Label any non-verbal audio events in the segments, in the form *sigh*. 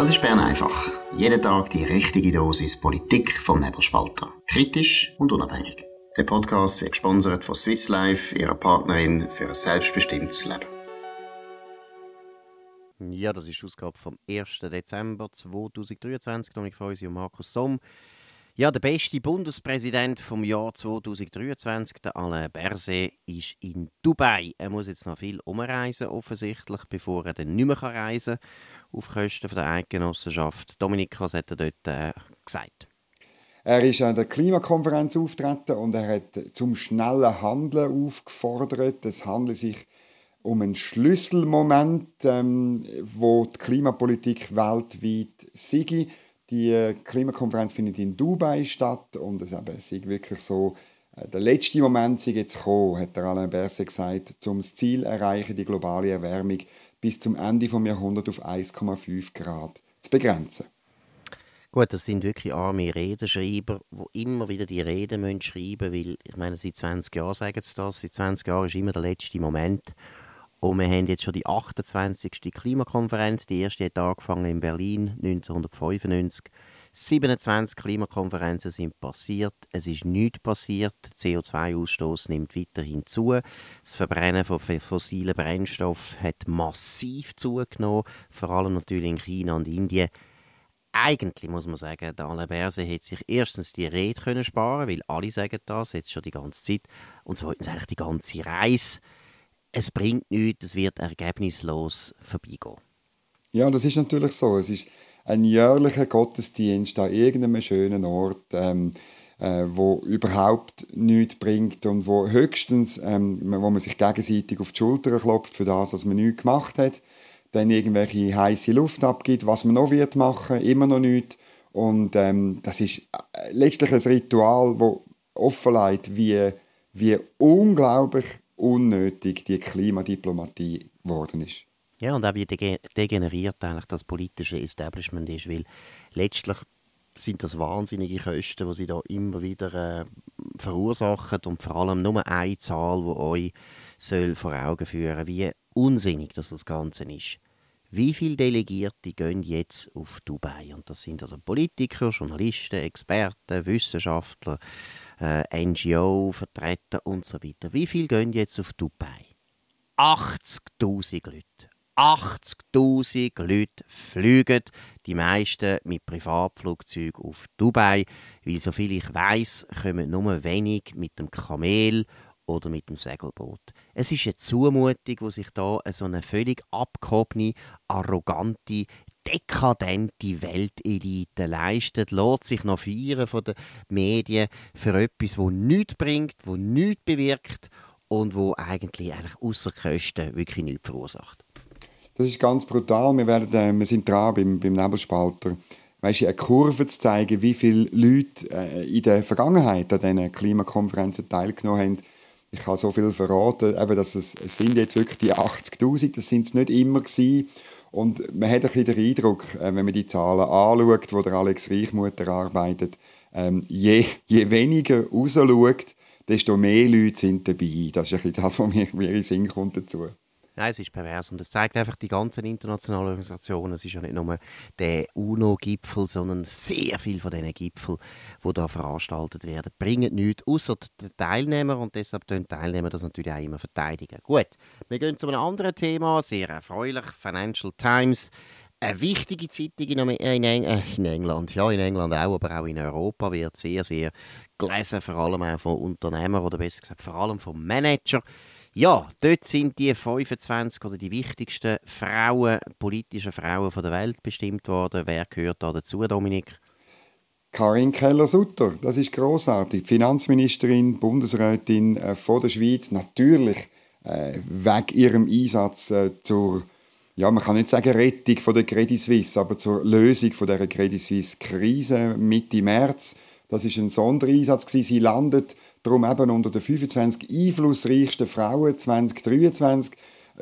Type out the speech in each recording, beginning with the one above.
Das ist Bern einfach. Jeden Tag die richtige Dosis Politik vom Nebelspalter. Kritisch und unabhängig. Der Podcast wird gesponsert von Swiss Life, ihrer Partnerin für ein selbstbestimmtes Leben. Ja, das ist die Ausgabe vom 1. Dezember 2023. Dominik Feusi und Markus Somm. Ja, der beste Bundespräsident vom Jahr 2023, der Alain Berset, ist in Dubai. Er muss jetzt noch viel umreisen, offensichtlich, bevor er dann nicht mehr reisen kann auf Kosten der Eidgenossenschaft. Dominik, was hat er dort äh, gesagt? Er ist an der Klimakonferenz auftreten und er hat zum schnellen Handeln aufgefordert. Es handelt sich um einen Schlüsselmoment, ähm, wo die Klimapolitik weltweit sei. Die äh, Klimakonferenz findet in Dubai statt und es ist wirklich so, äh, der letzte Moment sei jetzt gekommen, hat der Alain Berset gesagt, um das Ziel erreichen, die globale Erwärmung bis zum Ende des Jahrhunderts auf 1,5 Grad zu begrenzen. Gut, das sind wirklich arme Redenschreiber, die immer wieder die Reden schreiben müssen, weil, ich meine, seit 20 Jahren sagen sie das, seit 20 Jahren ist immer der letzte Moment. Und wir haben jetzt schon die 28. Klimakonferenz, die erste hat angefangen in Berlin 1995. 27 Klimakonferenzen sind passiert. Es ist nichts passiert. Der CO2-Ausstoß nimmt weiterhin zu. Das Verbrennen von fossilen Brennstoffen hat massiv zugenommen, vor allem natürlich in China und Indien. Eigentlich muss man sagen, der Alain Berset hätte sich erstens die Rede können sparen weil alle sagen das, jetzt schon die ganze Zeit. Und zweitens eigentlich die ganze Reise. Es bringt nichts, es wird ergebnislos vorbeigehen. Ja, das ist natürlich so. Es ist ein jährlicher Gottesdienst an irgendeinem schönen Ort, ähm, äh, wo überhaupt nichts bringt und wo höchstens, ähm, wo man sich gegenseitig auf die Schulter klopft für das, was man nichts gemacht hat, dann irgendwelche heiße Luft abgibt, was man noch wird machen, immer noch nichts. Und ähm, das ist äh, letztlich ein Ritual, wo offenlegt, wie, wie unglaublich unnötig die Klimadiplomatie geworden ist. Ja, und auch wie degeneriert eigentlich das politische Establishment ist, weil letztlich sind das wahnsinnige Kosten, die sie da immer wieder äh, verursachen und vor allem nur eine Zahl, die euch soll vor Augen führen wie unsinnig das, das Ganze ist. Wie viele Delegierte gehen jetzt auf Dubai? Und das sind also Politiker, Journalisten, Experten, Wissenschaftler, äh, NGO-Vertreter und so weiter. Wie viele gehen jetzt auf Dubai? 80.000 Leute. 80.000 Leute fliegen, die meisten mit Privatflugzeugen auf Dubai, weil soviel ich weiß, kommen nur wenig mit dem Kamel oder mit dem Segelboot. Es ist eine Zumutung, wo sich da so eine völlig abgehobene, arrogante, dekadente Weltelite leistet, lässt sich noch feiern von den Medien für etwas, wo nichts bringt, wo nichts bewirkt und wo eigentlich, außer Kosten wirklich nichts verursacht. Das ist ganz brutal. Wir, werden, äh, wir sind dran beim, beim Nebelspalter, weißt, eine Kurve zu zeigen, wie viele Leute äh, in der Vergangenheit an diesen Klimakonferenzen teilgenommen haben. Ich habe so viel verraten, eben, dass es, es sind jetzt wirklich die 80'000, das sind es nicht immer gewesen. Und man hat ein bisschen den Eindruck, äh, wenn man die Zahlen anschaut, wo der Alex Reichmutter arbeitet, ähm, je, je weniger rausschaut, desto mehr Leute sind dabei. Das ist ein bisschen das, was mir, mir in den Sinn kommt dazu. Nein, es ist pervers und es zeigt einfach die ganzen internationalen Organisationen. Es ist ja nicht nur der UNO-Gipfel, sondern sehr viele von diesen Gipfeln, die da veranstaltet werden, bringen nichts, außer den Teilnehmer und deshalb tun Teilnehmer das natürlich auch immer verteidigen. Gut, wir gehen zu einem anderen Thema, sehr erfreulich, Financial Times. Eine wichtige Zeitung in, in, äh, in, England, ja, in England auch, aber auch in Europa wird sehr, sehr gelesen, vor allem auch von Unternehmern oder besser gesagt, vor allem von Managern. Ja, dort sind die 25 oder die wichtigsten Frauen, politischen Frauen der Welt bestimmt worden. Wer gehört da dazu, Dominik? Karin Keller-Sutter, das ist großartig. Finanzministerin, Bundesrätin äh, von der Schweiz, natürlich äh, wegen ihrem Einsatz äh, zur, ja, man kann nicht sagen Rettung von der Credit Suisse, aber zur Lösung von der Credit Suisse Krise Mitte März. Das ist ein Sondereinsatz Sie landet Darum eben unter den 25 einflussreichsten Frauen 2023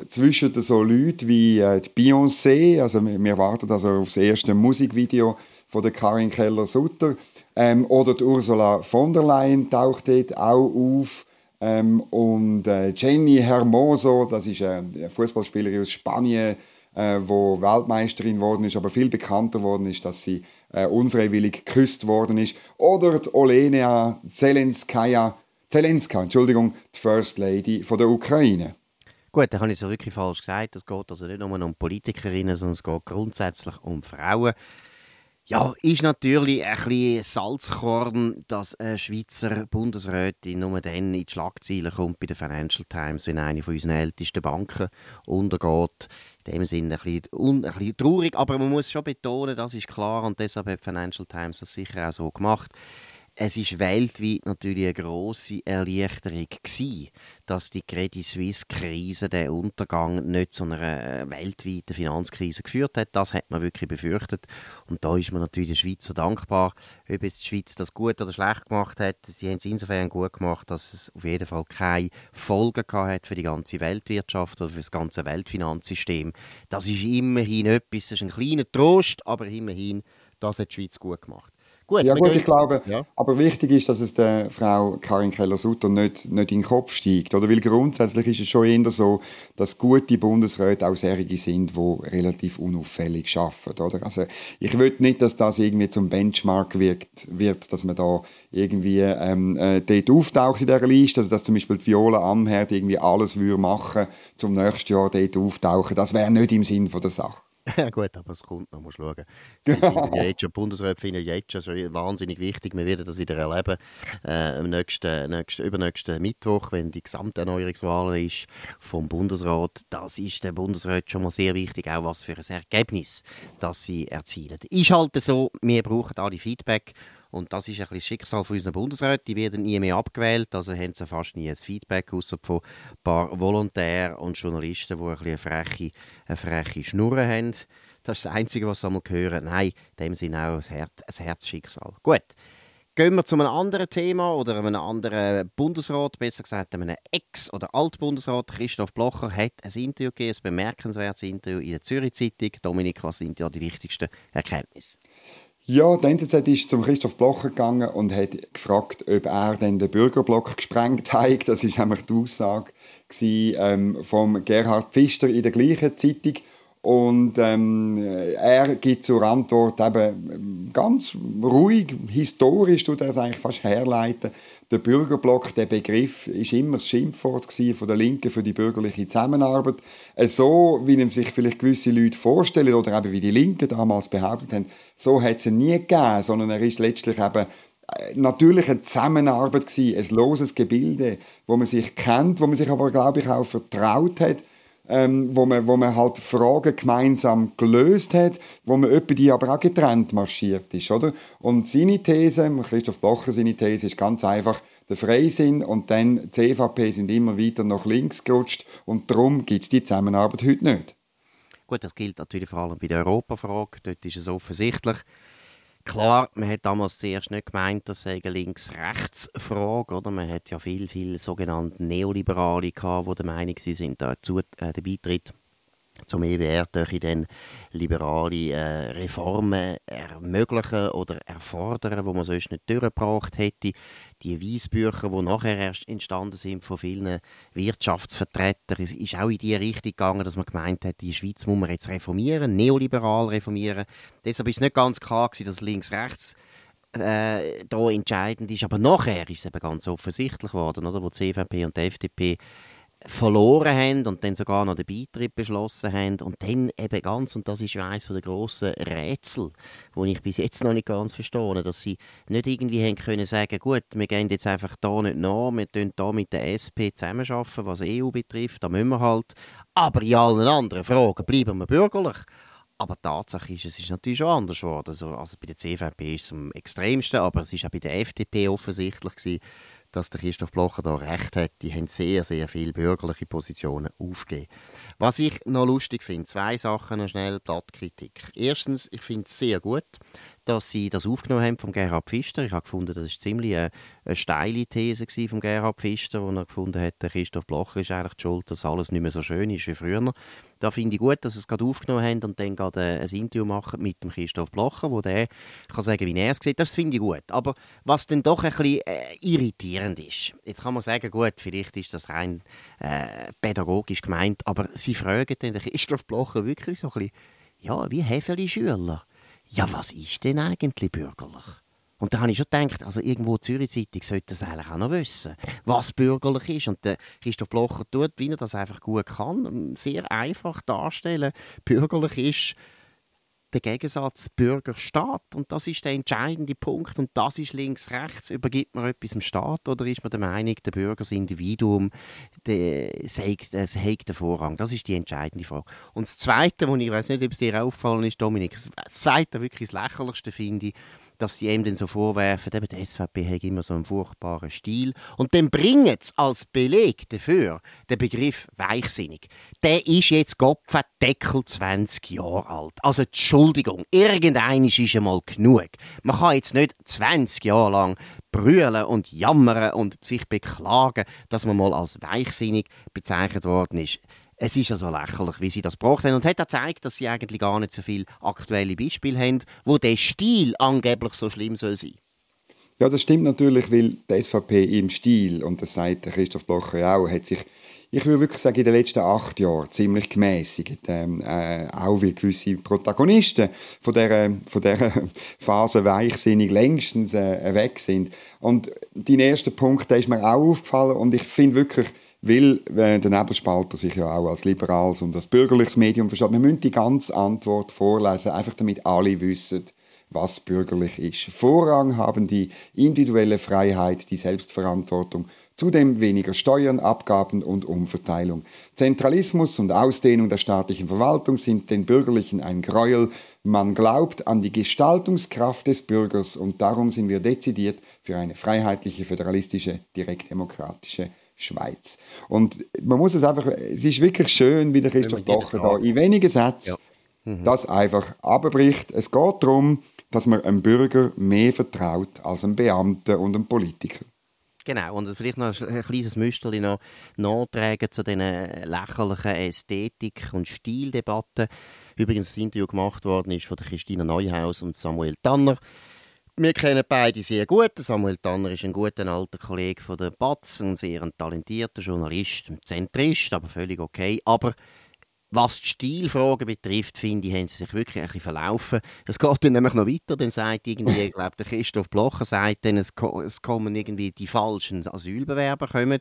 zwischen so Leuten wie äh, die Beyoncé, also wir warten also auf das erste Musikvideo von der Karin Keller-Sutter, ähm, oder die Ursula von der Leyen taucht dort auch auf, ähm, und äh, Jenny Hermoso, das ist äh, eine Fußballspielerin aus Spanien, äh, wo Weltmeisterin geworden ist, aber viel bekannter worden ist, dass sie äh, unfreiwillig geküsst worden ist. Oder die Olena Zelenskaya, Zelenska, Entschuldigung, die First Lady von der Ukraine. Gut, dann habe ich es wirklich falsch gesagt. Es geht also nicht nur um Politikerinnen, sondern es geht grundsätzlich um Frauen. Ja, ist natürlich ein bisschen Salzkorn, dass eine Schweizer Bundesrätin nur dann in die Schlagzeilen kommt bei der Financial Times, wenn eine von unseren ältesten Banken untergeht. In dem Sinne ein bisschen, un, ein bisschen traurig, aber man muss schon betonen, das ist klar. Und deshalb hat Financial Times das sicher auch so gemacht es ist weltweit natürlich eine große Erleichterung gewesen, dass die Credit Suisse Krise, der Untergang, nicht zu einer äh, weltweiten Finanzkrise geführt hat. Das hat man wirklich befürchtet und da ist man natürlich den Schweizer dankbar, ob jetzt die Schweiz das gut oder schlecht gemacht hat. Sie haben es insofern gut gemacht, dass es auf jeden Fall keine Folgen hat für die ganze Weltwirtschaft oder für das ganze Weltfinanzsystem. Das ist immerhin etwas, das ist ein kleiner Trost, aber immerhin, das hat die Schweiz gut gemacht. Gut, ja gut, ich glaube, ja. aber wichtig ist, dass es der Frau Karin Keller-Sutter nicht, nicht in den Kopf steigt. Oder? Weil grundsätzlich ist es schon eher so, dass gute Bundesräte auch solche sind, die relativ unauffällig arbeiten. Oder? Also ich will nicht, dass das irgendwie zum Benchmark wirkt, wird, dass man da irgendwie ähm, äh, dort auftaucht in dieser Liste, also dass zum Beispiel die Viola Amherd irgendwie alles würde machen zum nächsten Jahr dort auftauchen. Das wäre nicht im Sinn der Sache. *laughs* Ja gut, aber es kommt noch, muss schauen. ja jetzt schon, Bundesrat finden jetzt schon wahnsinnig wichtig. Wir werden das wieder erleben äh, am nächsten, nächsten, übernächsten Mittwoch, wenn die Gesamterneuerungswahl ist vom Bundesrat. Das ist der Bundesrat schon mal sehr wichtig, auch was für ein Ergebnis das sie erzielen. Ist halt so, wir brauchen alle Feedback und das ist ein bisschen das Schicksal von unseren Bundesräten. Die werden nie mehr abgewählt, also haben sie fast nie ein Feedback, außer von ein paar Volontären und Journalisten, die ein bisschen eine freche, eine freche Schnurren haben. Das ist das Einzige, was sie mal hören. Nein, in dem Sinne auch ein, Herz, ein Herzschicksal. Gut. Gehen wir zu einem anderen Thema oder einem anderen Bundesrat, besser gesagt einem Ex- oder Altbundesrat. Christoph Blocher hat ein Interview gegeben, ein bemerkenswertes Interview in der Zürich Zeitung. Dominik, was sind ja die wichtigsten Erkenntnisse? Ja, die NZZ ist zum Christoph Blocher gegangen und hat gefragt, ob er denn den Bürgerblock gesprengt *laughs* hat. Das ist nämlich die Aussage ähm, von Gerhard Pfister in der gleichen Zeitung. Und ähm, er gibt zur Antwort eben ganz ruhig, historisch tut er es eigentlich fast herleiten. Der Bürgerblock, der Begriff, ist immer das Schimpfwort von der Linken für die bürgerliche Zusammenarbeit. So, wie sich vielleicht gewisse Leute vorstellen oder eben wie die Linken damals behauptet haben, so hat es ihn nie gegeben, sondern er ist letztlich eben äh, natürlich eine Zusammenarbeit gewesen, ein loses Gebilde, wo man sich kennt, wo man sich aber, glaube ich, auch vertraut hat ähm, wo, man, wo man halt Fragen gemeinsam gelöst hat, wo man etwa die aber auch getrennt marschiert ist, oder? Und seine These, Christoph Blocher seine These ist ganz einfach, der Freisinn und dann die CVP sind immer weiter nach links gerutscht und darum gibt es die Zusammenarbeit heute nicht. Gut, das gilt natürlich vor allem bei der Europafrage, dort ist es offensichtlich. Klar, man hat damals zuerst nicht gemeint, das sei eine Links-Rechts-Frage. Oder? Man hat ja viele, viele sogenannte Neoliberale gehabt, die der Meinung sind, dazu äh, der Beitritt zum EWR durch dann liberale äh, Reformen ermöglichen oder erfordern, wo man sonst nicht durchgebracht hätte. Die Weissbücher, die nachher erst entstanden sind von vielen Wirtschaftsvertretern, ist auch in die Richtung gegangen, dass man gemeint hat, die Schweiz muss man jetzt reformieren, neoliberal reformieren. Deshalb ist es nicht ganz klar gewesen, dass links-rechts äh, entscheidend ist. Aber nachher ist es eben ganz offensichtlich geworden, oder, wo die CVP und die FDP verloren haben und dann sogar noch den Beitritt beschlossen haben und dann eben ganz, und das ist ja eines der grossen Rätsel, wo ich bis jetzt noch nicht ganz verstehe, dass sie nicht irgendwie haben können sagen, gut, wir gehen jetzt einfach da nicht nach, wir tun da mit der SP zusammenarbeiten, was EU betrifft, da müssen wir halt, aber in allen anderen Fragen bleiben wir bürgerlich. Aber die Tatsache ist, es ist natürlich schon anders geworden. Also, also bei der CVP ist es am extremsten, aber es ist auch bei der FDP offensichtlich gewesen, dass der Christoph Blocher da recht hat. Die haben sehr, sehr viele bürgerliche Positionen aufgegeben. Was ich noch lustig finde, zwei Sachen, noch schnell Blattkritik. Erstens, ich finde es sehr gut, dass sie das aufgenommen haben von Gerhard Pfister. Ich habe gefunden, das ist ziemlich eine, eine steile These von Gerhard Pfister, wo er gefunden hat, Christoph Blocher ist eigentlich die schuld, dass alles nicht mehr so schön ist wie früher. Da finde ich gut, dass sie es gerade aufgenommen haben und dann gerade ein Interview machen mit dem Christoph Blocher, wo der kann sagen, wie er es sieht. Das finde ich gut. Aber was dann doch ein bisschen äh, irritierend ist, jetzt kann man sagen, gut, vielleicht ist das rein äh, pädagogisch gemeint, aber sie fragen dann den Christoph Blocher wirklich so ein bisschen, ja, wie viele Schüler? Ja, was ist denn eigentlich bürgerlich? Und da habe ich schon gedacht, also irgendwo die Zürich-Zeitung sollte das eigentlich auch noch wissen, was bürgerlich ist. Und der Christoph Blocher tut, wie er das einfach gut kann, sehr einfach darstellen. Bürgerlich ist der Gegensatz Bürger-Staat. Und das ist der entscheidende Punkt. Und das ist links-rechts. Übergibt man etwas dem Staat oder ist man der Meinung, der Bürger, das Individuum, hat den Vorrang? Das ist die entscheidende Frage. Und das Zweite, wo ich weiß nicht, ob es dir auffallen ist, Dominik, das Zweite, wirklich das Lächerlichste finde ich, dass sie ihm dann so vorwerfen, eben die SVP hat immer so einen furchtbaren Stil. Und dann bringen sie als Beleg dafür den Begriff weichsinnig. Der ist jetzt Deckel 20 Jahre alt. Also Entschuldigung, irgendein ist einmal genug. Man kann jetzt nicht 20 Jahre lang brüllen und jammern und sich beklagen, dass man mal als weichsinnig bezeichnet worden ist es ist ja so lächerlich, wie sie das gebracht haben. Und hat auch gezeigt, dass sie eigentlich gar nicht so viele aktuelle Beispiele haben, wo der Stil angeblich so schlimm soll sein. Ja, das stimmt natürlich, weil die SVP im Stil, und das sagt Christoph Blocher auch, hat sich ich würde wirklich sagen, in den letzten acht Jahren ziemlich gemäßigt. Ähm, äh, auch weil gewisse Protagonisten von dieser, von dieser *laughs* Phase weichsinnig längstens äh, weg sind. Und dein erster Punkt, der ist mir auch aufgefallen und ich finde wirklich, weil äh, der Nebelspalter sich ja auch als liberales und als bürgerliches Medium versteht. Wir müssen die ganze Antwort vorlesen, einfach damit alle wissen, was bürgerlich ist. Vorrang haben die individuelle Freiheit, die Selbstverantwortung, zudem weniger Steuern, Abgaben und Umverteilung. Zentralismus und Ausdehnung der staatlichen Verwaltung sind den Bürgerlichen ein Gräuel. Man glaubt an die Gestaltungskraft des Bürgers und darum sind wir dezidiert für eine freiheitliche, föderalistische, direktdemokratische Schweiz. Und man muss es einfach, es ist wirklich schön, wie der Christoph Blocher da in wenigen Sätzen ja. mhm. das einfach abbricht. Es geht darum, dass man einem Bürger mehr vertraut als einem Beamten und einem Politiker. Genau, und vielleicht noch ein kleines Müsterchen noch nachtragen zu diesen lächerlichen Ästhetik- und Stildebatten. Übrigens, das Interview gemacht worden ist von Christina Neuhaus und Samuel Tanner. Wir kennen beide sehr gut. Samuel Tanner ist ein guter alter Kollege von der BATS, ein sehr talentierter Journalist, ein Zentrist, aber völlig okay. Aber was die Stilfragen betrifft, finde ich, haben sie sich wirklich ein bisschen verlaufen. Es geht dann nämlich noch weiter, dann sagt irgendwie, *laughs* ich glaube, der Christoph Blocher sagt dann, es, es kommen irgendwie die falschen Asylbewerber kommen.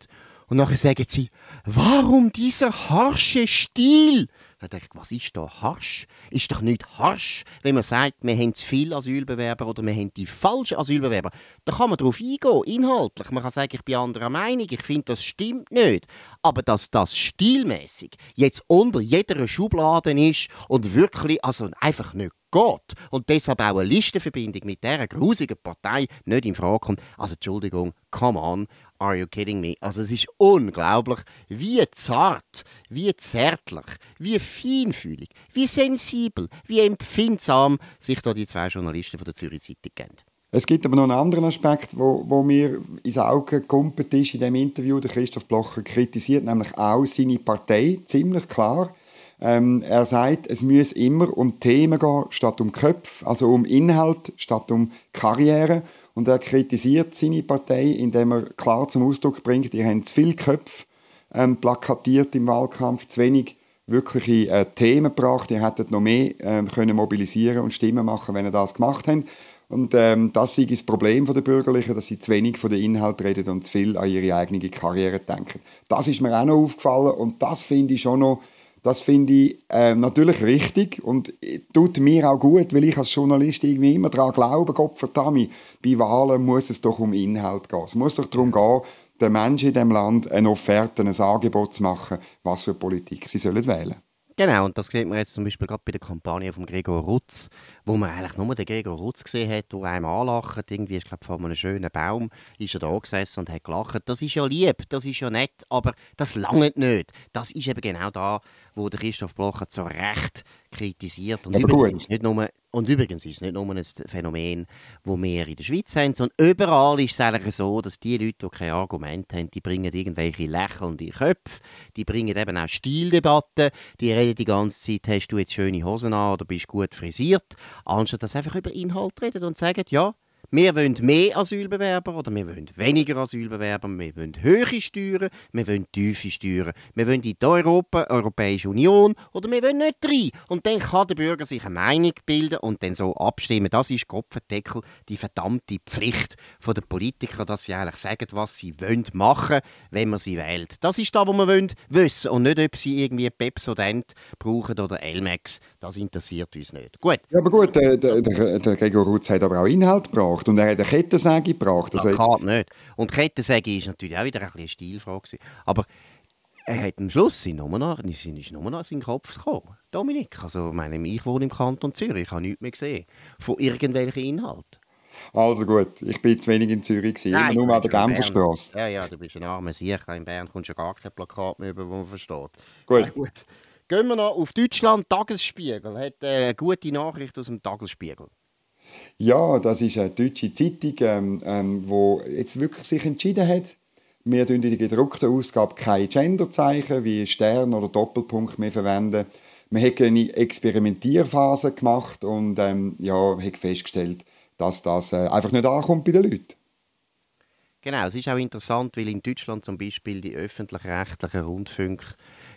Und nachher sagen sie, warum dieser harsche Stil? Da dachte ich, was ist da harsch? Ist doch nicht harsch, wenn man sagt, wir haben zu viele Asylbewerber oder wir haben die falschen Asylbewerber. Da kann man darauf eingehen, inhaltlich. Man kann sagen, ich bin anderer Meinung, ich finde, das stimmt nicht. Aber dass das stilmäßig jetzt unter jeder Schublade ist und wirklich also einfach nicht geht und deshalb auch eine Listenverbindung mit dieser grusigen Partei nicht in Frage kommt. Also Entschuldigung, come on, are you kidding me? Also es ist unglaublich, wie zart, wie zärtlich, wie feinfühlig, wie sensibel, wie empfindsam sich da die zwei Journalisten von der Zürich Zeitung geben. Es gibt aber noch einen anderen Aspekt, wo, wo mir ins Auge gekommen ist in dem Interview. Der Christoph Blocher kritisiert nämlich auch seine Partei ziemlich klar. Ähm, er sagt, es muss immer um Themen gehen, statt um Köpfe, also um Inhalt statt um Karriere. Und er kritisiert seine Partei, indem er klar zum Ausdruck bringt, ihr habt zu viele Köpfe ähm, plakatiert im Wahlkampf, zu wenig wirkliche äh, Themen gebracht. Ihr hättet noch mehr ähm, können mobilisieren und Stimmen machen, wenn ihr das gemacht habt. Und ähm, das ist das Problem der Bürgerlichen, dass sie zu wenig von den Inhalt reden und zu viel an ihre eigene Karriere denken. Das ist mir auch noch aufgefallen und das finde ich schon noch das finde ich äh, natürlich richtig und tut mir auch gut, weil ich als Journalist irgendwie immer daran glaube, Gott verdammt, bei Wahlen muss es doch um Inhalt gehen. Es muss doch darum gehen, den Menschen in diesem Land eine Offerte, ein Angebot zu machen, was für Politik sie sollen wählen. Genau, und das sieht man jetzt zum Beispiel gerade bei der Kampagne von Gregor Rutz, wo man eigentlich nur den Gregor Rutz gesehen hat, der einem anlacht. Irgendwie, ich glaube, vor einem schönen Baum ist er da gesessen und hat gelacht. Das ist ja lieb, das ist ja nett, aber das langt nicht. Das ist eben genau da, wo der Christoph Blocher zu Recht kritisiert. Und, übrigens ist, nicht nur, und übrigens ist es nicht nur ein Phänomen, das wir in der Schweiz haben, sondern überall ist es eigentlich so, dass die Leute, die kein Argument haben, die bringen irgendwelche lächelnde Köpfe, die bringen eben auch Stildebatten, die reden die ganze Zeit, hast du jetzt schöne Hosen an oder bist gut frisiert, anstatt dass sie einfach über Inhalt reden und sagen, ja, wir wollen mehr Asylbewerber oder wir wollen weniger Asylbewerber. Wir wollen hohe Steuern, wir wollen tiefe Steuern. Wir wollen in die Europa, Europäische Union oder wir wollen nicht rein. Und dann kann der Bürger sich eine Meinung bilden und dann so abstimmen. Das ist Kopfendeckel, die verdammte Pflicht der Politiker, dass sie eigentlich sagen, was sie wollen machen, wenn man sie wählt. Das ist da, wo wir wollen wissen und nicht, ob sie irgendwie Pepsodent brauchen oder Elmex. Das interessiert uns nicht. Gut. Ja, aber gut, der, der, der Gregor Rutz hat aber auch Inhalt gebracht und er hat eine Kettensäge gebracht. Also Plakat nicht. Und Kettensäge ist natürlich auch wieder ein eine Stilfrage. Aber er hat am Schluss sind nur noch, ist nur noch in seinen Kopf gekommen. Dominik, also meine, ich wohne im Kanton Zürich, ich habe nichts mehr gesehen von irgendwelchen Inhalten. Also gut, ich bin zu wenig in Zürich, gewesen, Nein, immer nur an der Genferstrasse. Ja, ja, du bist ein armer Sicher. In Bern kommst du gar kein Plakat mehr über, wo man versteht. Gut. Ja, gut. Gehen wir noch auf Deutschland. Tagesspiegel hat eine gute Nachricht aus dem Tagesspiegel. Ja, das ist eine deutsche Zeitung, ähm, ähm, wo jetzt wirklich sich entschieden hat, wir in der gedruckten Ausgabe keine Genderzeichen wie Stern oder Doppelpunkt mehr verwenden. Wir haben eine Experimentierphase gemacht und ähm, ja, haben festgestellt, dass das äh, einfach nicht ankommt bei den Leuten. Genau, es ist auch interessant, weil in Deutschland zum Beispiel die öffentlich-rechtlichen Rundfunke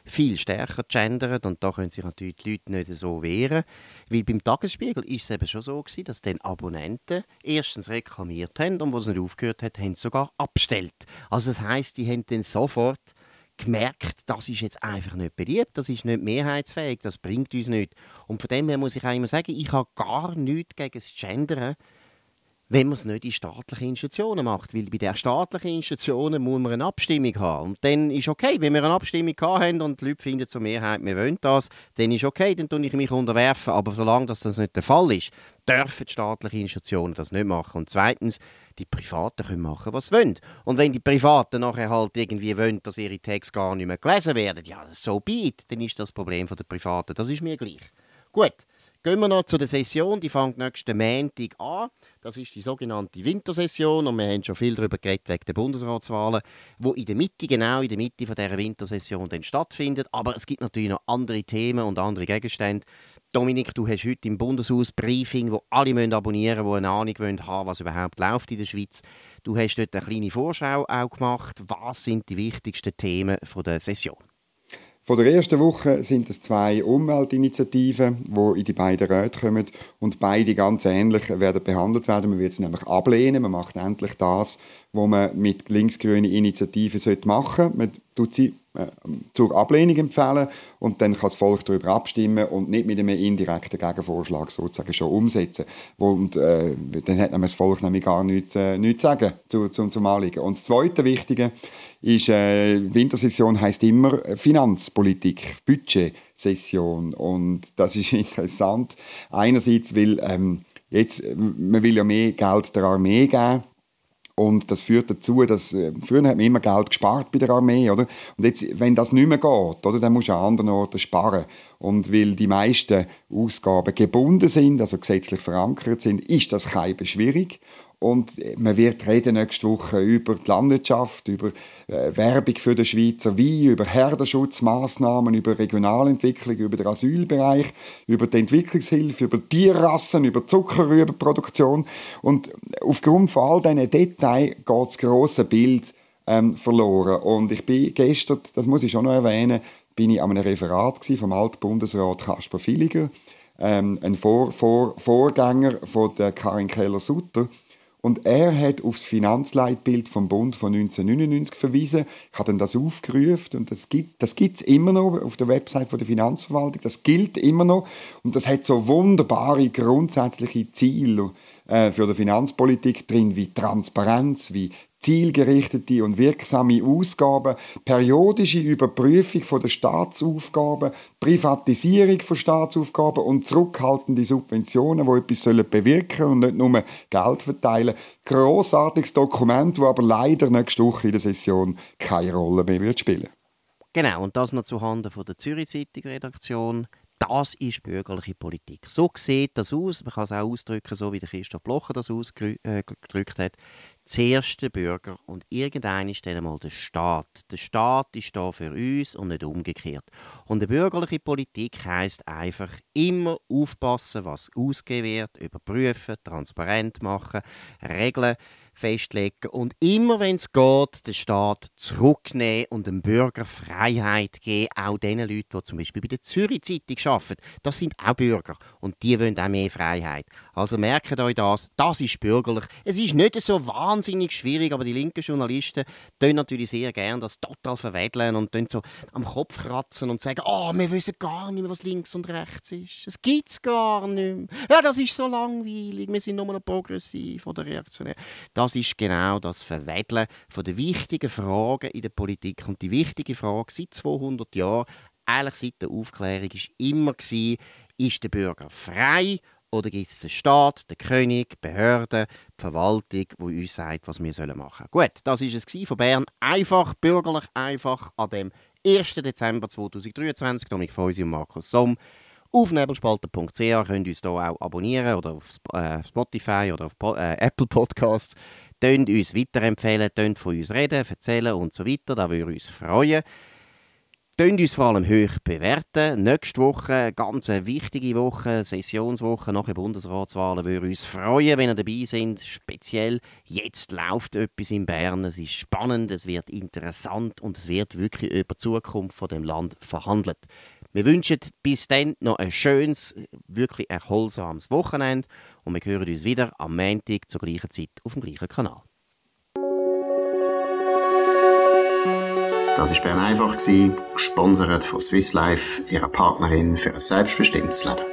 viel stärker gendern und da können sich natürlich die Leute nicht so wehren. Weil beim Tagesspiegel ist es eben schon so gewesen, dass dann Abonnenten erstens reklamiert haben und wo es nicht aufgehört hat, haben sie sogar abgestellt. Also das heißt, die haben dann sofort gemerkt, das ist jetzt einfach nicht beliebt, das ist nicht mehrheitsfähig, das bringt uns nicht. Und von dem her muss ich auch immer sagen, ich habe gar nichts gegen das Gendern, wenn man es nicht in staatlichen Institutionen macht. Weil bei den staatlichen Institutionen muss man eine Abstimmung haben. Und dann ist okay, wenn wir eine Abstimmung haben und die Leute finden zur Mehrheit, wir wollen das, dann ist okay, dann tue ich mich unterwerfen. Aber solange das, nicht der Fall ist, dürfen die staatlichen Institutionen das nicht machen. Und zweitens, die Privaten können machen, was sie wollen. Und wenn die Privaten nachher halt irgendwie wollen, dass ihre Texte gar nicht mehr gelesen werden, ja, so be dann ist das Problem der Privaten. Das ist mir gleich. Gut. Gehen wir noch zu der Session, die fängt nächsten Montag an. Das ist die sogenannte Wintersession und wir haben schon viel darüber geredet wegen der Bundesratswahlen, wo in der Mitte, genau in der Mitte von dieser Wintersession dann stattfindet. Aber es gibt natürlich noch andere Themen und andere Gegenstände. Dominik, du hast heute im Bundeshaus Briefing, wo alle müssen abonnieren müssen, die eine Ahnung haben, was überhaupt läuft in der Schweiz. Du hast dort eine kleine Vorschau auch gemacht. Was sind die wichtigsten Themen der Session? Von der ersten Woche sind es zwei Umweltinitiativen, die in die beiden Räte kommen und beide ganz ähnlich werden behandelt werden. Man wird sie nämlich ablehnen. Man macht endlich das, was man mit linksgrünen Initiativen machen sollte. Man tut sie äh, zur Ablehnung empfehlen und dann kann das Volk darüber abstimmen und nicht mit einem indirekten Gegenvorschlag sozusagen schon umsetzen. Und äh, dann hat das Volk nämlich gar nichts, äh, nichts sagen zu, zu, zum Anliegen. Und das zweite Wichtige ist, äh, Wintersession heißt immer Finanzpolitik, Budgetsession und das ist *laughs* interessant. Einerseits will ähm, jetzt, man will ja mehr Geld der Armee geben und das führt dazu, dass äh, früher hat man immer Geld gespart bei der Armee, oder? Und jetzt, wenn das nicht mehr geht, oder, dann muss du an anderen Orten sparen. Und weil die meisten Ausgaben gebunden sind, also gesetzlich verankert sind, ist das kein schwierig. Und man wird reden nächste Woche über die Landwirtschaft, über äh, Werbung für den Schweizer Wein, über Herdenschutzmaßnahmen, über Regionalentwicklung, über den Asylbereich, über die Entwicklungshilfe, über Tierrassen, über Zuckerrübenproduktion. Und aufgrund von all diesen Details geht das grosse Bild ähm, verloren. Und ich bin gestern, das muss ich schon noch erwähnen, bin ich an einem Referat vom Altbundesrat Kasper Villiger, ähm, ein Vor Vor Vorgänger von der Karin Keller-Sutter. Und er hat auf das Finanzleitbild vom Bund von 1999 verwiesen. Ich habe dann das aufgerufen und das gibt das gibt's immer noch auf der Website von der Finanzverwaltung. Das gilt immer noch und das hat so wunderbare grundsätzliche Ziele äh, für die Finanzpolitik drin wie Transparenz, wie zielgerichtete und wirksame Ausgaben, periodische Überprüfung von der Staatsaufgaben, Privatisierung von Staatsaufgaben und zurückhaltende Subventionen, die etwas bewirken sollen und nicht nur Geld verteilen. Grossartiges Dokument, das aber leider nächste Woche in der Session keine Rolle mehr wird spielen Genau, und das noch zuhanden von der Zürich Zeitung Redaktion Das ist bürgerliche Politik. So sieht das aus. Man kann es auch ausdrücken, so wie der Christoph Blocher das ausgedrückt äh, hat. Zuerst der Bürger und irgendein ist dann einmal der Staat. Der Staat ist da für uns und nicht umgekehrt. Und eine bürgerliche Politik heißt einfach immer aufpassen, was ausgegeben wird, überprüfen, transparent machen, Regeln festlegen und immer, wenn es geht, den Staat zurücknehmen und dem Bürger Freiheit geben, auch den Leuten, die zum Beispiel bei der Zürich Zeitung arbeiten. Das sind auch Bürger und die wollen auch mehr Freiheit. Also merkt euch das, das ist bürgerlich. Es ist nicht so wahnsinnig schwierig, aber die linken Journalisten tun natürlich sehr gerne das total verwedeln und so am Kopf kratzen und sagen, oh, wir wissen gar nicht mehr, was links und rechts ist. Es gibt es gar nicht mehr. Ja, das ist so langweilig, wir sind nur noch progressiv oder reaktionär. Das ist genau das Verwedeln von den wichtigen Fragen in der Politik. Und die wichtige Frage seit 200 Jahren, eigentlich seit der Aufklärung, ist immer gewesen, ist der Bürger frei oder gibt es den Staat, den König, Behörden, die Verwaltung, die uns sagt, was wir machen sollen? Gut, das war es von Bern. Einfach, bürgerlich einfach an dem 1. Dezember 2023. Dominik Feusi und Markus Somm. Auf nebelspalter.ch könnt ihr uns hier auch abonnieren oder auf äh, Spotify oder auf äh, *laughs* Apple Podcasts. Tönt uns weiterempfehlen, tönt von uns reden, erzählen und so weiter. Da würde uns freuen. Tönt uns vor allem hoch bewerten. Nächste Woche, eine ganz wichtige Woche, Sessionswoche nach den Bundesratswahlen, würde uns freuen, wenn ihr dabei seid. Speziell jetzt läuft etwas in Bern. Es ist spannend, es wird interessant und es wird wirklich über die Zukunft von dem Land verhandelt. Wir wünschen bis dann noch ein schönes, wirklich erholsames Wochenende und wir hören uns wieder am Montag zur gleichen Zeit auf dem gleichen Kanal. Das war Bern einfach, gesponsert von Swiss Life, ihrer Partnerin für ein selbstbestimmtes Leben.